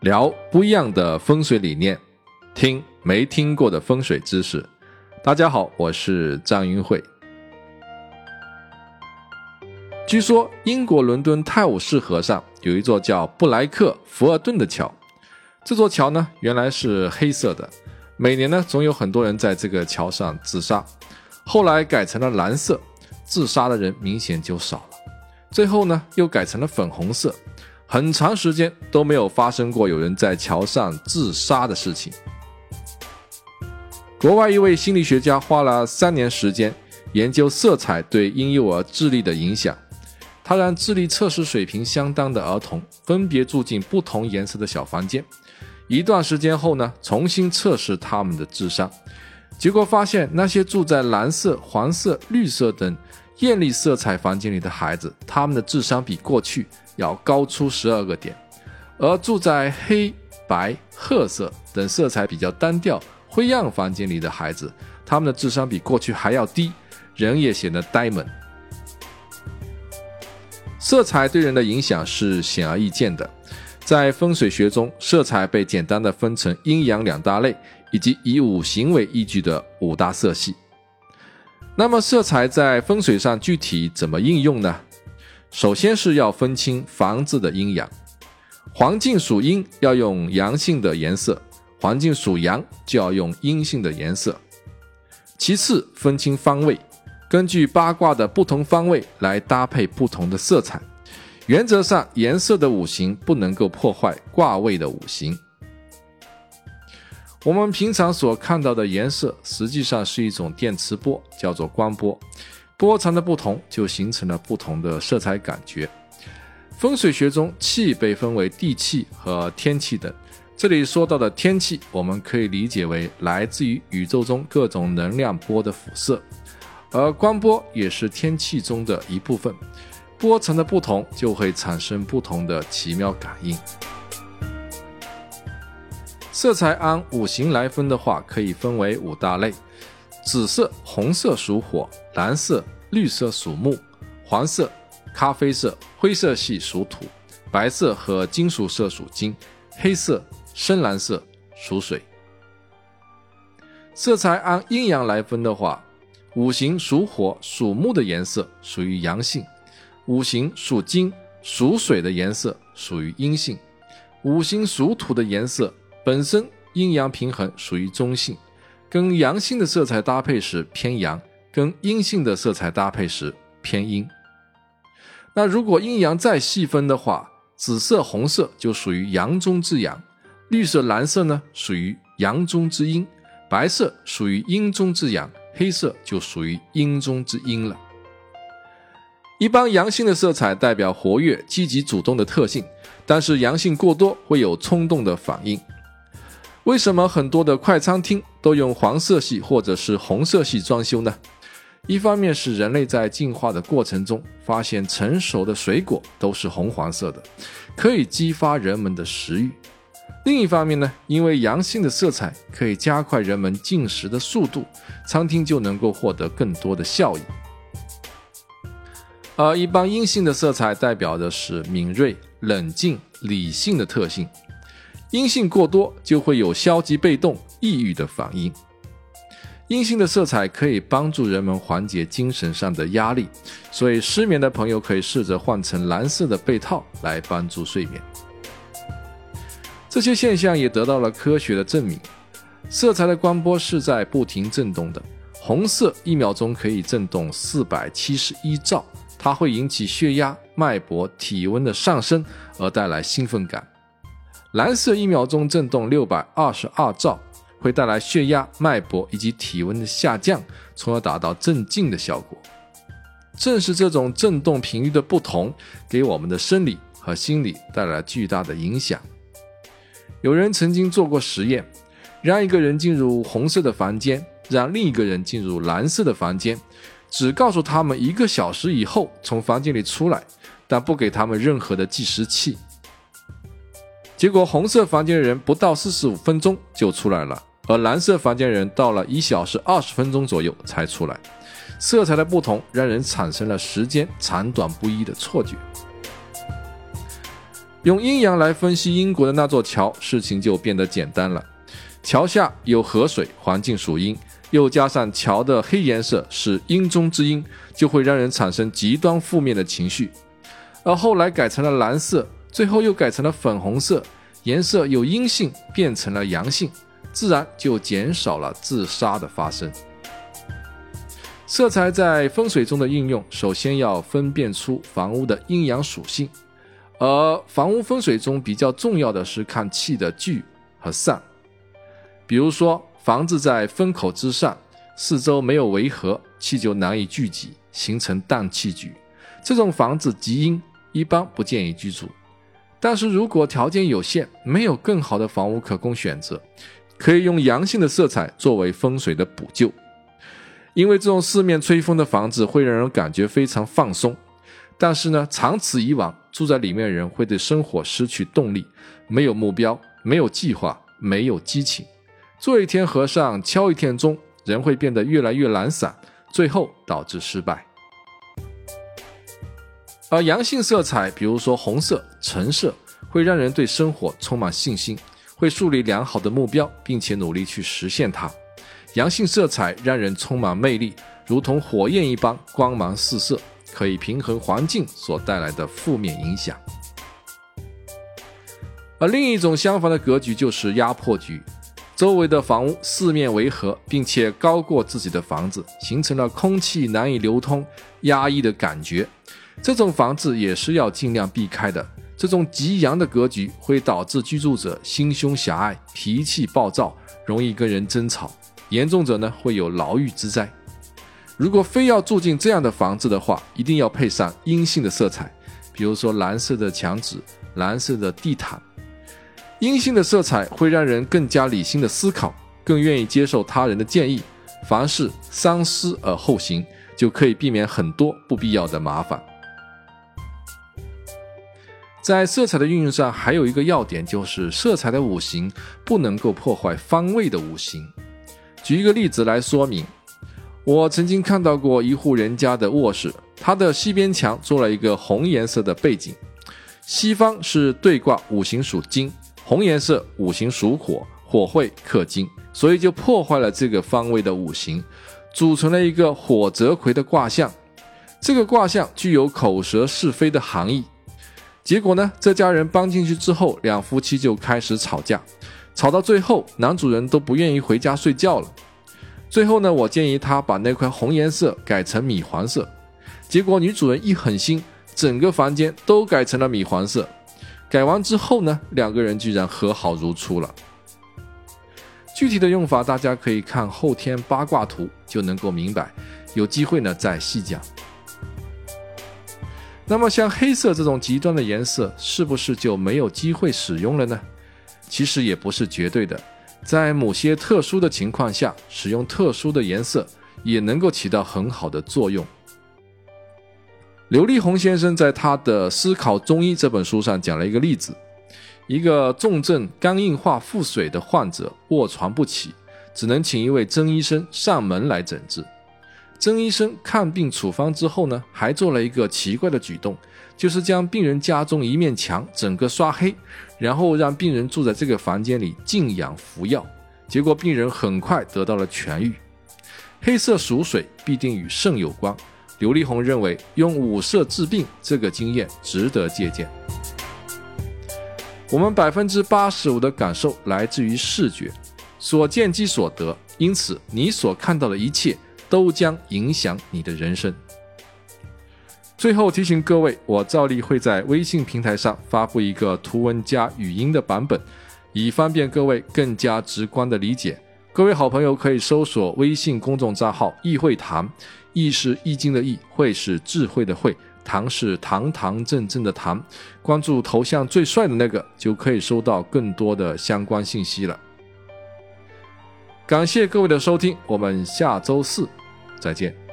聊不一样的风水理念，听没听过的风水知识。大家好，我是张云慧。据说英国伦敦泰晤士河上有一座叫布莱克福尔顿的桥，这座桥呢原来是黑色的，每年呢总有很多人在这个桥上自杀，后来改成了蓝色，自杀的人明显就少了。最后呢又改成了粉红色。很长时间都没有发生过有人在桥上自杀的事情。国外一位心理学家花了三年时间研究色彩对婴幼儿智力的影响。他让智力测试水平相当的儿童分别住进不同颜色的小房间，一段时间后呢，重新测试他们的智商。结果发现，那些住在蓝色、黄色、绿色等艳丽色彩房间里的孩子，他们的智商比过去。要高出十二个点，而住在黑白褐色等色彩比较单调、灰暗房间里的孩子，他们的智商比过去还要低，人也显得呆萌。色彩对人的影响是显而易见的，在风水学中，色彩被简单的分成阴阳两大类，以及以五行为依据的五大色系。那么，色彩在风水上具体怎么应用呢？首先是要分清房子的阴阳，环境属阴要用阳性的颜色，环境属阳就要用阴性的颜色。其次分清方位，根据八卦的不同方位来搭配不同的色彩。原则上，颜色的五行不能够破坏卦位的五行。我们平常所看到的颜色，实际上是一种电磁波，叫做光波。波长的不同，就形成了不同的色彩感觉。风水学中，气被分为地气和天气等。这里说到的天气，我们可以理解为来自于宇宙中各种能量波的辐射，而光波也是天气中的一部分。波长的不同，就会产生不同的奇妙感应。色彩按五行来分的话，可以分为五大类。紫色、红色属火，蓝色、绿色属木，黄色、咖啡色、灰色系属土，白色和金属色属金，黑色、深蓝色属水。色彩按阴阳来分的话，五行属火、属木的颜色属于阳性，五行属金、属水的颜色属于阴性，五行属土的颜色本身阴阳平衡，属于中性。跟阳性的色彩搭配时偏阳，跟阴性的色彩搭配时偏阴。那如果阴阳再细分的话，紫色、红色就属于阳中之阳，绿色、蓝色呢属于阳中之阴，白色属于阴中之阳，黑色就属于阴中之阴了。一般阳性的色彩代表活跃、积极、主动的特性，但是阳性过多会有冲动的反应。为什么很多的快餐厅都用黄色系或者是红色系装修呢？一方面是人类在进化的过程中发现成熟的水果都是红黄色的，可以激发人们的食欲；另一方面呢，因为阳性的色彩可以加快人们进食的速度，餐厅就能够获得更多的效益。而一般阴性的色彩代表的是敏锐、冷静、理性的特性。阴性过多就会有消极被动、抑郁的反应。阴性的色彩可以帮助人们缓解精神上的压力，所以失眠的朋友可以试着换成蓝色的被套来帮助睡眠。这些现象也得到了科学的证明。色彩的光波是在不停振动的，红色一秒钟可以振动四百七十一兆，它会引起血压、脉搏、体温的上升，而带来兴奋感。蓝色一秒钟震动六百二十二兆，会带来血压、脉搏以及体温的下降，从而达到镇静的效果。正是这种振动频率的不同，给我们的生理和心理带来巨大的影响。有人曾经做过实验，让一个人进入红色的房间，让另一个人进入蓝色的房间，只告诉他们一个小时以后从房间里出来，但不给他们任何的计时器。结果，红色房间人不到四十五分钟就出来了，而蓝色房间人到了一小时二十分钟左右才出来。色彩的不同让人产生了时间长短不一的错觉。用阴阳来分析英国的那座桥，事情就变得简单了。桥下有河水，环境属阴，又加上桥的黑颜色是阴中之阴，就会让人产生极端负面的情绪。而后来改成了蓝色，最后又改成了粉红色，颜色由阴性变成了阳性，自然就减少了自杀的发生。色彩在风水中的应用，首先要分辨出房屋的阴阳属性，而房屋风水中比较重要的是看气的聚和散。比如说，房子在风口之上，四周没有围合，气就难以聚集，形成淡气局。这种房子极阴，一般不建议居住。但是如果条件有限，没有更好的房屋可供选择，可以用阳性的色彩作为风水的补救。因为这种四面吹风的房子会让人感觉非常放松，但是呢，长此以往，住在里面的人会对生活失去动力，没有目标，没有计划，没有激情，做一天和尚敲一天钟，人会变得越来越懒散，最后导致失败。而阳性色彩，比如说红色、橙色，会让人对生活充满信心，会树立良好的目标，并且努力去实现它。阳性色彩让人充满魅力，如同火焰一般光芒四射，可以平衡环境所带来的负面影响。而另一种相反的格局就是压迫局，周围的房屋四面围合，并且高过自己的房子，形成了空气难以流通、压抑的感觉。这种房子也是要尽量避开的。这种极阳的格局会导致居住者心胸狭隘、脾气暴躁，容易跟人争吵。严重者呢会有牢狱之灾。如果非要住进这样的房子的话，一定要配上阴性的色彩，比如说蓝色的墙纸、蓝色的地毯。阴性的色彩会让人更加理性的思考，更愿意接受他人的建议。凡事三思而后行，就可以避免很多不必要的麻烦。在色彩的运用上，还有一个要点就是色彩的五行不能够破坏方位的五行。举一个例子来说明，我曾经看到过一户人家的卧室，它的西边墙做了一个红颜色的背景，西方是对卦五行属金，红颜色五行属火，火会克金，所以就破坏了这个方位的五行，组成了一个火泽葵的卦象。这个卦象具有口舌是非的含义。结果呢，这家人搬进去之后，两夫妻就开始吵架。吵到最后，男主人都不愿意回家睡觉了。最后呢，我建议他把那块红颜色改成米黄色。结果女主人一狠心，整个房间都改成了米黄色。改完之后呢，两个人居然和好如初了。具体的用法大家可以看后天八卦图就能够明白。有机会呢再细讲。那么像黑色这种极端的颜色，是不是就没有机会使用了呢？其实也不是绝对的，在某些特殊的情况下，使用特殊的颜色也能够起到很好的作用。刘立宏先生在他的《思考中医》这本书上讲了一个例子：一个重症肝硬化腹水的患者卧床不起，只能请一位曾医生上门来诊治。曾医生看病处方之后呢，还做了一个奇怪的举动，就是将病人家中一面墙整个刷黑。然后让病人住在这个房间里静养服药，结果病人很快得到了痊愈。黑色属水，必定与肾有关。刘立宏认为用五色治病这个经验值得借鉴。我们百分之八十五的感受来自于视觉，所见即所得，因此你所看到的一切都将影响你的人生。最后提醒各位，我照例会在微信平台上发布一个图文加语音的版本，以方便各位更加直观的理解。各位好朋友可以搜索微信公众账号“易会谈”，易是易经的易，会是智慧的会，堂是堂堂正正的堂。关注头像最帅的那个，就可以收到更多的相关信息了。感谢各位的收听，我们下周四再见。